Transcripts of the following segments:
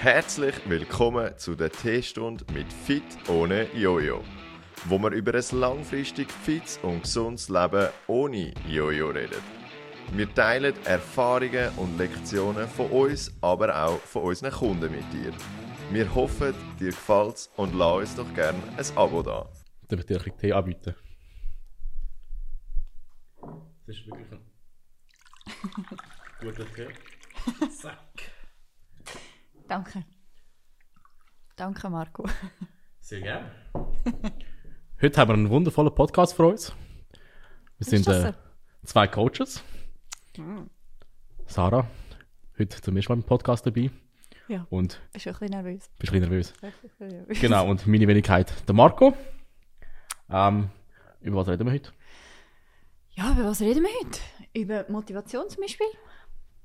Herzlich willkommen zu der T-Stunde mit Fit ohne Jojo, wo wir über ein langfristig fits und gesundes Leben ohne Jojo reden. Wir teilen Erfahrungen und Lektionen von uns, aber auch von unseren Kunden mit dir. Wir hoffen, dir gefällt's und lass uns doch gerne ein Abo da. Darf ich dir ein bisschen Tee anbieten? Das ist wirklich ein guter Tee. Zack. Danke. Danke, Marco. Sehr gerne. Heute haben wir einen wundervollen Podcast für uns. Wir sind das äh, zwei Coaches. Sarah, heute zum ersten Mal im Podcast dabei. Ja. Und Bist du ein bisschen nervös? bist ein bisschen nervös. Wirklich ein bisschen nervös. Genau, und meine Wenigkeit, der Marco. Ähm, über was reden wir heute? Ja, über was reden wir heute? Über Motivation zum Beispiel?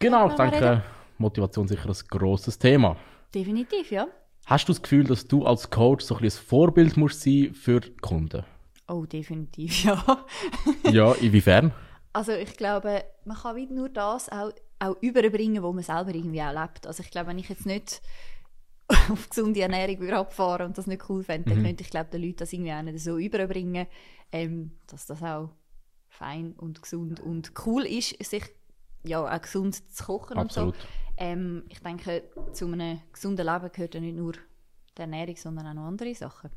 Genau, ich wir denke, reden? Motivation sicher ein grosses Thema. Definitiv, ja. Hast du das Gefühl, dass du als Coach so ein, ein Vorbild musst sein für die Kunden? Oh, definitiv, ja. ja, inwiefern? Also ich glaube, man kann wieder nur das auch, auch überbringen, wo man selber irgendwie auch lebt. Also ich glaube, wenn ich jetzt nicht auf gesunde Ernährung würde abfahren und das nicht cool fände, dann könnte ich glaube den Leuten das irgendwie auch nicht so überbringen, ähm, dass das auch fein und gesund und cool ist, sich ja auch gesund zu kochen Absolut. und so. Ähm, ich denke, zu einem gesunden Leben gehört ja nicht nur die Ernährung, sondern auch noch andere Sachen.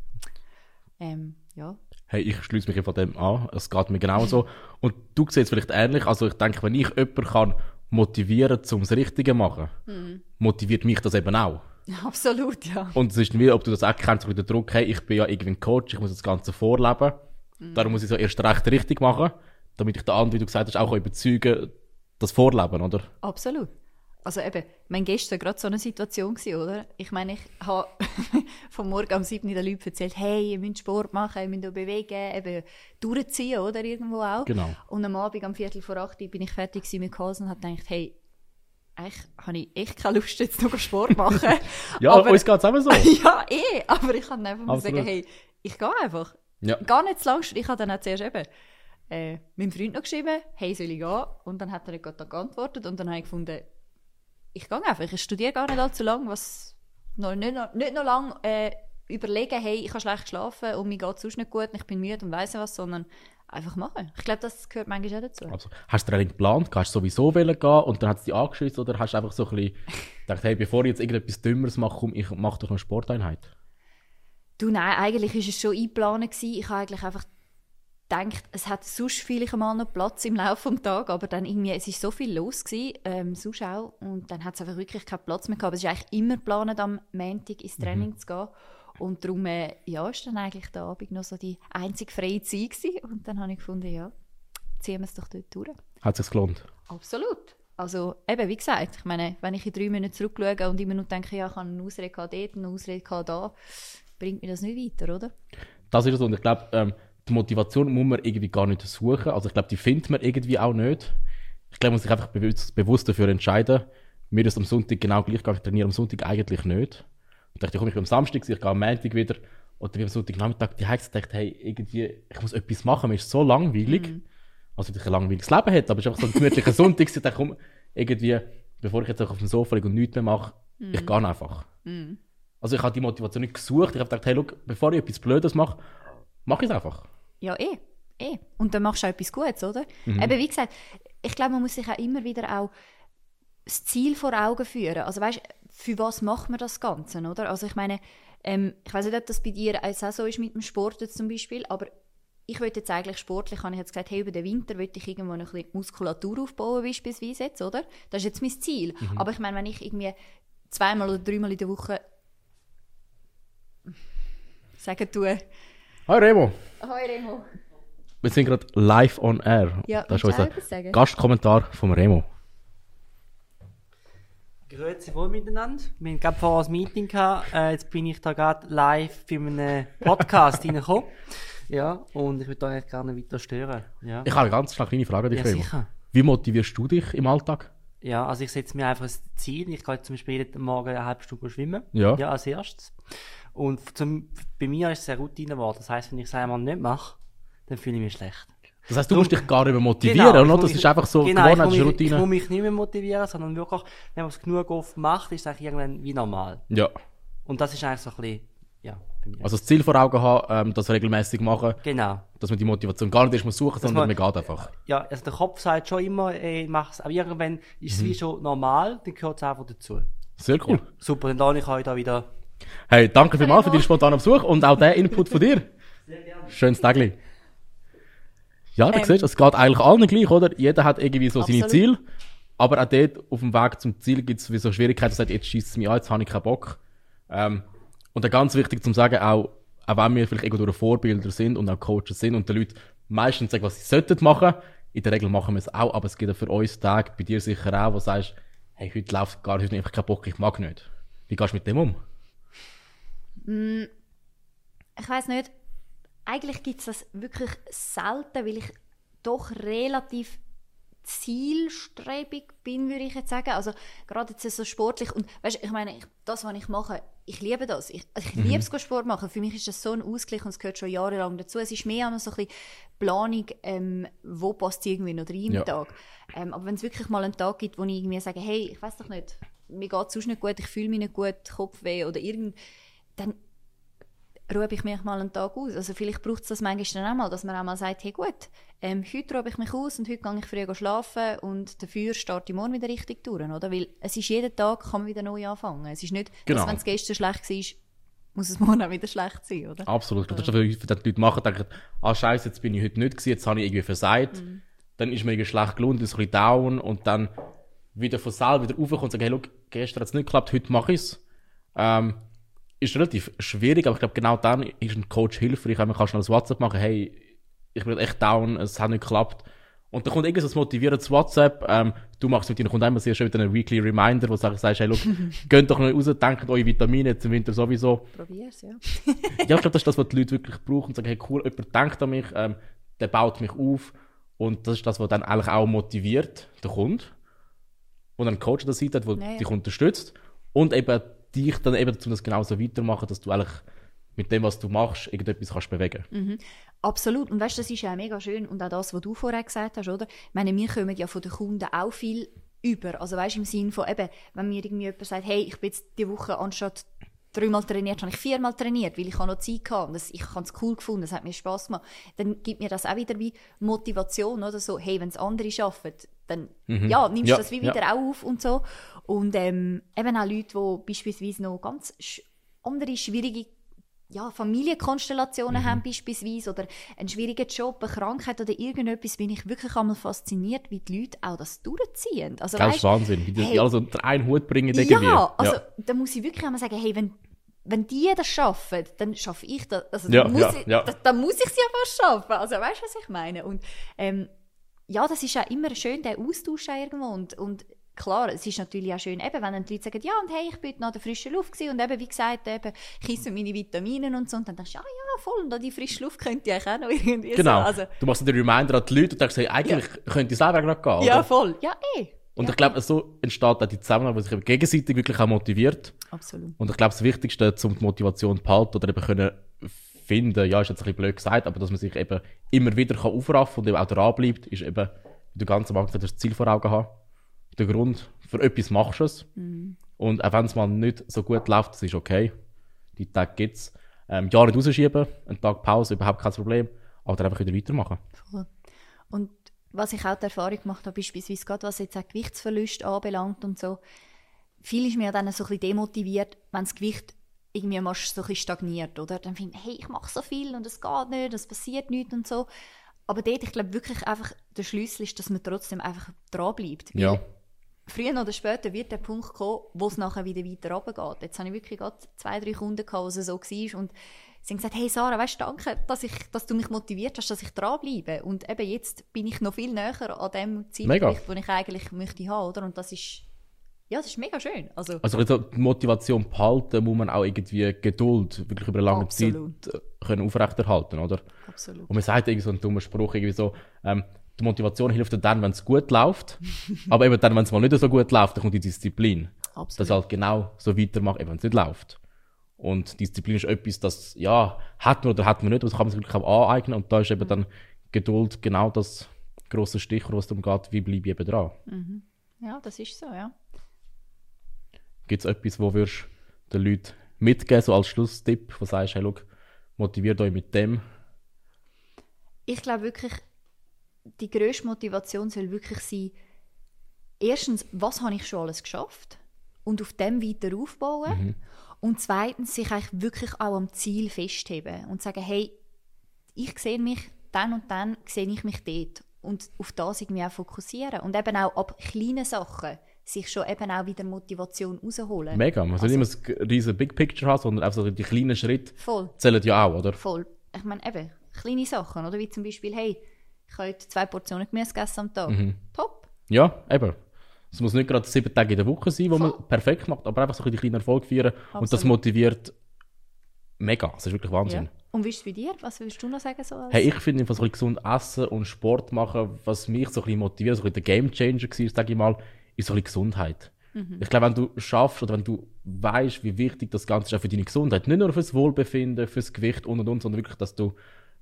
Ähm, ja. Hey, ich schließe mich von dem an. Es geht mir genauso. Und du siehst es vielleicht ähnlich. Also ich denke, wenn ich jemanden kann motivieren zum das Richtige zu machen, Mhm. motiviert mich das eben auch. Absolut, ja. Und es ist wie, ob du das auch kennst, wie der Druck, hey, ich bin ja irgendwie ein Coach, ich muss das Ganze vorleben. Mhm. Darum muss ich es ja erst recht richtig machen, damit ich den anderen, wie du gesagt hast, auch überzeugen kann, das Vorleben, oder? Absolut. Also eben, mein gestern gerade so eine Situation gewesen, oder? Ich meine, ich habe vom Morgen am 7. den Leuten erzählt, hey, ihr müsst Sport machen, ihr müsst euch bewegen, eben durchziehen, oder? Irgendwo auch. Genau. Und am Abend, am Viertel vor acht, bin ich fertig mit Kosen und habe gedacht, hey, eigentlich habe ich echt keine Lust, jetzt noch Sport machen. Ja, aber, uns geht es eben so. ja, eh, aber ich kann einfach mal sagen, hey, ich gehe einfach. Ja. Gar nicht zu lang. Ich habe dann auch zuerst eben äh, meinem Freund noch geschrieben, hey, soll ich gehen? Und dann hat er gerade geantwortet und dann habe ich gefunden, ich gehe einfach. Ich studiere gar nicht allzu lang, was noch, nicht, noch, nicht noch lang äh, überlegen, hey, ich habe schlecht geschlafen und mir geht es sonst nicht gut und ich bin müde und weiss nicht was, sondern einfach machen. Ich glaube, das gehört manchmal auch dazu. Also, hast du Training geplant? Hast du sowieso wollen gehen und dann hat es dich angeschissen oder hast du einfach so ein bisschen gedacht, hey, bevor ich jetzt irgendetwas Dümmeres mache, komm, ich mache doch eine Sporteinheit? Du, nein, eigentlich war es schon eingeplant. Ich habe eigentlich einfach gedacht, es hat sonst vielleicht mal noch Platz im Laufe des Tages, aber dann irgendwie, es war so viel los, gewesen, ähm, sonst auch, und dann hat es einfach wirklich keinen Platz mehr gehabt. Aber es ist eigentlich immer geplant, am Montag ins Training zu gehen. Und darum, äh, ja, ist dann eigentlich der Abend noch so die einzige freie Zeit gewesen. Und dann habe ich gefunden, ja, ziehen wir es doch dort durch. Hat es sich gelohnt? Absolut. Also eben, wie gesagt, ich meine, wenn ich in drei Minuten zurückschaue und immer nur denke, ja, ich habe eine Ausrede dort, eine Ausrede da, bringt mir das nicht weiter, oder? Das ist es. Und ich glaube, ähm, die Motivation muss man irgendwie gar nicht suchen. Also ich glaube, die findet man irgendwie auch nicht. Ich glaube, man muss sich einfach bewusst, bewusst dafür entscheiden. Mir ist am Sonntag genau gleich gegangen. Ich trainiere am Sonntag eigentlich nicht. Und dachte, komm, ich bin am Samstag, ich gehe am Montag wieder. Ich am Sonntagnachmittag die Hexe gedacht, hey, irgendwie, ich muss etwas machen, mir ist so langweilig. Also, dass ich ein langweiliges Leben hätte, aber es ist einfach so ein gemütlicher Sonntag. Ich dachte, komm, irgendwie, bevor ich jetzt auf dem Sofa liege und nichts mehr mache, ich gehe einfach. Also, ich habe die Motivation nicht gesucht. Ich habe gedacht, hey, look, bevor ich etwas Blödes mache, mache ich es einfach. Ja, eh. eh. Und dann machst du auch etwas Gutes, oder? Eben, wie gesagt, ich glaube, man muss sich auch immer wieder auch das Ziel vor Augen führen. Also weißt, für was macht man das Ganze, oder? Also ich meine, ähm, ich weiß nicht, ob das bei dir auch so ist mit dem Sport jetzt zum Beispiel, aber ich wollte jetzt eigentlich sportlich, habe ich jetzt gesagt, hey, über den Winter will ich irgendwo noch ein bisschen Muskulatur aufbauen, beispielsweise jetzt, oder? Das ist jetzt mein Ziel. Aber ich meine, wenn ich irgendwie zweimal oder dreimal in der Woche sagen tue, Hi Remo, «Hoi Remo!» wir sind gerade live on air. Ja, das ist unser etwas sagen? Gastkommentar vom Remo. Grüezi wohl miteinander. Wir hatten gerade vorher ein Meeting gehabt. Äh, jetzt bin ich da gerade live bei einem Podcast reingekommen. Ja, und ich würde euch gerne weiter stören. Ja. Ich habe eine ganz schnell kleine Frage an dich, Ja, Remo. sicher. Wie motivierst du dich im Alltag? ja, also ich setze mir einfach ein Ziel. Ich gehe zum Beispiel jeden Morgen eine halbe Stunde schwimmen. Ja. Ja, als erstes. Und zum, bei mir ist es eine Routine geworden. Das heisst, wenn ich es einmal nicht mache, dann fühle ich mich schlecht. Das heißt, du musst dich gar nicht mehr motivieren, Genau, ich oder? Das mich- ist einfach so genau, ich muss, das ist mich, ich muss Routine. mich nicht mehr motivieren, sondern wirklich, wenn man es genug oft macht, ist es eigentlich irgendwann wie normal. Ja. Und das ist eigentlich so ein bisschen, ja. Also das Ziel vor Augen haben, ähm, das regelmäßig machen, genau. dass man die Motivation gar nicht erst muss suchen, sondern man man- geht einfach. Ja, also der Kopf sagt schon immer, ey, mach's. Aber irgendwann ist es Mhm. wie schon normal, dann gehört es einfach dazu. Sehr cool. Super, dann lade ich euch da wieder. Hey, danke vielmals für deinen spontanen Besuch und auch den Input von dir. Schönes Tagli. Ja, du Ähm. siehst, es geht eigentlich allen gleich, oder? Jeder hat irgendwie so seine. Ziele. Aber auch dort auf dem Weg zum Ziel gibt es so Schwierigkeiten, dass sagt, jetzt schießt es mich an, jetzt habe ich keinen Bock. Ähm, und dann ganz wichtig zum sagen, auch, auch wenn wir vielleicht irgendwo Vorbilder sind und auch Coaches sind und die Leute meistens sagen, was sie sollten machen, in der Regel machen wir es auch, aber es gibt ja für uns Tage, bei dir sicher auch, wo du sagst, hey, heute läuft gar nicht, habe ich einfach keinen Bock, ich mag nicht. Wie gehst du mit dem um? Ich weiß nicht, eigentlich gibt es das wirklich selten, weil ich doch relativ zielstrebig bin, würde ich jetzt sagen. Also gerade jetzt so sportlich und weißt, ich meine, ich, das, was ich mache, ich liebe das. Ich, also ich liebe es, Sport machen. Für mich ist das so ein Ausgleich und es gehört schon jahrelang dazu. Es ist mehr so ein bisschen Planung, ähm, wo passt irgendwie noch rein im Ja. Tag. Ähm, aber wenn es wirklich mal einen Tag gibt, wo ich irgendwie sage, hey, ich weiß doch nicht, mir geht es sonst nicht gut, ich fühle mich nicht gut, Kopfweh oder irgend, dann ruhe ich mich mal einen Tag aus. Also vielleicht braucht es das manchmal dann auch mal, dass man auch mal sagt, hey gut, ähm, heute ruhe ich mich aus und heute gehe ich früh schlafen und dafür starte ich morgen wieder richtig durch, oder? Weil es ist jeden Tag, kann man wieder neu anfangen. Es ist nicht, Genau. dass wenn es gestern schlecht war, muss es morgen auch wieder schlecht sein, oder? Absolut. Das ist das, was die Leute machen, denken, ah scheiße, jetzt bin ich heute nicht gewesen, jetzt habe ich irgendwie versagt. Dann ist man irgendwie schlecht gelohnt, ist ein bisschen down und dann wieder von selber wieder raufkommen und sagen, hey, look, gestern hat es nicht geklappt, heute mache ich es. Ähm, ist relativ schwierig, aber ich glaube, genau dann ist ein Coach hilfreich, wenn man kann schnell ein WhatsApp machen, hey, ich bin echt down, es hat nicht geklappt. Und dann kommt irgend so ein motivierendes WhatsApp, ähm, du machst mit ihnen, kommt immer sehr schön mit einem Weekly Reminder, wo du sagst, hey, look, geht doch noch raus, denkt eure Vitamine jetzt im Winter sowieso. Probier's, ja. Ja, ich glaube, das ist das, was die Leute wirklich brauchen und sagen, hey cool, jemand denkt an mich, ähm, der baut mich auf und das ist das, was dann eigentlich auch motiviert, der Kunde. Und einen Coach an der Seite hat, der dich unterstützt und eben dich dann eben dazu das genauso weitermachen, dass du eigentlich mit dem, was du machst, irgendetwas kannst bewegen. Absolut. Und weißt das ist ja mega schön. Und auch das, was du vorher gesagt hast, oder? Ich meine, wir kommen ja von den Kunden auch viel über. Also weißt im Sinne von eben, wenn mir irgendwie jemand sagt, hey, ich bin jetzt die Woche anstatt dreimal trainiert, habe ich viermal trainiert, weil ich noch Zeit hatte das, ich habe es cool gefunden, es hat mir Spaß gemacht. Dann gibt mir das auch wieder wie Motivation, oder so, hey, wenn es andere schaffen, dann ja, nimmst Ja, du das wie ja. wieder auch auf und so. Und ähm, eben auch Leute, die beispielsweise noch ganz sch andere schwierige ja, Familienkonstellationen haben beispielsweise oder einen schwierigen Job, eine Krankheit oder irgendetwas, bin ich wirklich einmal fasziniert, wie die Leute auch das durchziehen. Also, Das ist Wahnsinn, wie die, hey, die alle so unter einen Hut bringen irgendwie. ja, also da muss ich wirklich einmal sagen, hey, wenn, wenn die das schaffen, dann schaffe ich das. Also Ja, dann, muss ja, ich, ja. da- dann muss ich es ja fast schaffen. Also weißt du, was ich meine? Und ähm, ja, das ist ja immer schön, der Austausch irgendwo. Und, und klar, es ist natürlich auch schön, eben, wenn dann die Leute sagen, ja, und hey, ich bin nach der frischen Luft gewesen, und eben, wie gesagt, eben, ich esse meine Vitamine und so. Und dann denkst du, ja, ja, voll, und an die frische Luft könnte ich eigentlich auch noch irgendwie Genau. so. Also, Du machst den Reminder an die Leute und denkst, hey, eigentlich könnte ich selber gerade gehen. ja, oder? voll. Ja, eh. Und ja, ich glaube, so entsteht auch die Zusammenarbeit, die sich gegenseitig wirklich auch motiviert. Absolut. Und ich glaube, das Wichtigste, um die Motivation zu behalten oder eben können finden, ja, ist jetzt ein bisschen blöd gesagt, aber dass man sich eben immer wieder kann aufraffen und eben auch dranbleibt, ist eben, wie du ganz am Anfang das Ziel vor Augen haben. Der Grund, für etwas machst du es. Und auch wenn es mal nicht so gut läuft, das ist okay. Die Tage gibt es. Ähm, ja, nicht rausschieben, einen Tag Pause, überhaupt kein Problem. Aber dann einfach wieder weitermachen. Und was ich auch die Erfahrung gemacht habe, beispielsweise gerade was jetzt auch Gewichtsverlust anbelangt und so, viel ist mir dann so ein bisschen demotiviert, wenn das Gewicht irgendwie mal so ein bisschen stagniert, oder? Dann finde ich, hey, ich mache so viel und es geht nicht, es passiert nichts und so. Aber dort, ich glaube wirklich einfach, der Schlüssel ist, dass man trotzdem einfach dranbleibt. Ja. Früher oder später wird der Punkt kommen, wo es nachher wieder weiter runtergeht. Jetzt habe ich wirklich gerade zwei, drei Kunden gehabt, wo es so war und sie haben gesagt, hey Sarah, weißt du, danke, dass, ich, dass du mich motiviert hast, dass ich dranbleibe. Und eben jetzt bin ich noch viel näher an dem. Zeitpunkt, den ich eigentlich möchte haben, oder? Und das ist, ja, das ist mega schön. Also, Also die Motivation behalten, muss man auch irgendwie Geduld wirklich über eine lange Absolut. Zeit äh, können aufrechterhalten, oder? absolut. Und man sagt irgendwie so einen dummen Spruch, irgendwie so, ähm, die Motivation hilft dir dann, wenn es gut läuft, aber eben dann, wenn es mal nicht so gut läuft, dann kommt die Disziplin. Absolut. Dass halt genau so weitermacht, eben wenn es nicht läuft. Und Disziplin ist etwas, das, ja, hat man oder hat man nicht, aber das kann man sich wirklich auch aneignen und da ist eben dann Geduld genau das grosse Stichwort, was es darum geht, wie bleibe ich eben dran. Ja, das ist so, ja. Gibt es etwas, wo würdest den Leuten mitgeben, so als Schlusstipp, wo du sagst, hey, schau, motiviert euch mit dem. Ich glaube wirklich, die grösste Motivation soll wirklich sein, erstens, was habe ich schon alles geschafft? Und auf dem weiter aufbauen. Und zweitens, sich eigentlich wirklich auch am Ziel festheben und sagen, hey, ich sehe mich, dann und dann sehe ich mich dort. Und auf das irgendwie auch fokussieren. Und eben auch ab kleinen Sachen sich schon eben auch wieder Motivation rausholen. Mega. Man soll Also- nicht immer das riesige Big Picture haben, sondern einfach so die kleinen Schritte Voll. zählen ja auch, oder? Voll. Ich meine, eben, kleine Sachen, oder? Wie zum Beispiel, hey, ich habe heute zwei Portionen Gemüse gegessen am Tag. Top. Ja, eben. Es muss nicht gerade sieben Tage in der Woche sein, wo Voll. man perfekt macht, aber einfach so ein die kleinen Erfolge feiern. Und das Absolut. motiviert mega. Das ist wirklich Wahnsinn. Ja. Und wie ist es bei dir? Was würdest du noch sagen? So Hey, ich finde einfach so ein gesund essen und Sport machen, was mich so ein bisschen motiviert, so ein bisschen der Gamechanger war, sage ich mal, ist so ein Gesundheit. Ich glaube, wenn du schaffst oder wenn du weißt, wie wichtig das Ganze ist auch für deine Gesundheit, nicht nur fürs Wohlbefinden, fürs Gewicht und und und, sondern wirklich, dass du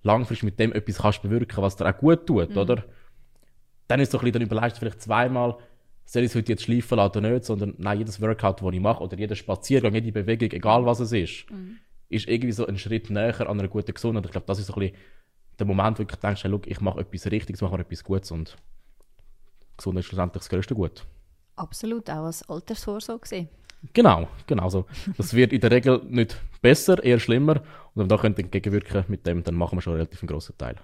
langfristig mit dem etwas kannst bewirken, was dir auch gut tut, oder? Dann ist so ein bisschen, dann überlegst du vielleicht zweimal, soll ich es heute jetzt schleifen lassen oder nicht, sondern nein, jedes Workout, das ich mache, oder jeder Spaziergang, jede Bewegung, egal was es ist, ist irgendwie so ein Schritt näher an einer guten Gesundheit. Ich glaube, das ist so ein bisschen der Moment, wo du denkst, hey, look, ich mache etwas Richtiges, mache etwas Gutes und Gesundheit ist schlussendlich das größte Gut. Absolut, auch als Altersvorsorge gesehen. Genau, genau so. Das wird in der Regel nicht besser, eher schlimmer. Und wenn wir da können entgegenwirken mit dem, dann machen wir schon relativ einen grossen Teil.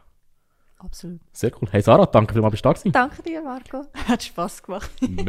Absolut. Sehr cool. Hey Sarah, danke vielmals, bist du da gewesen. Danke dir, Marco. Hat Spass gemacht. Mega.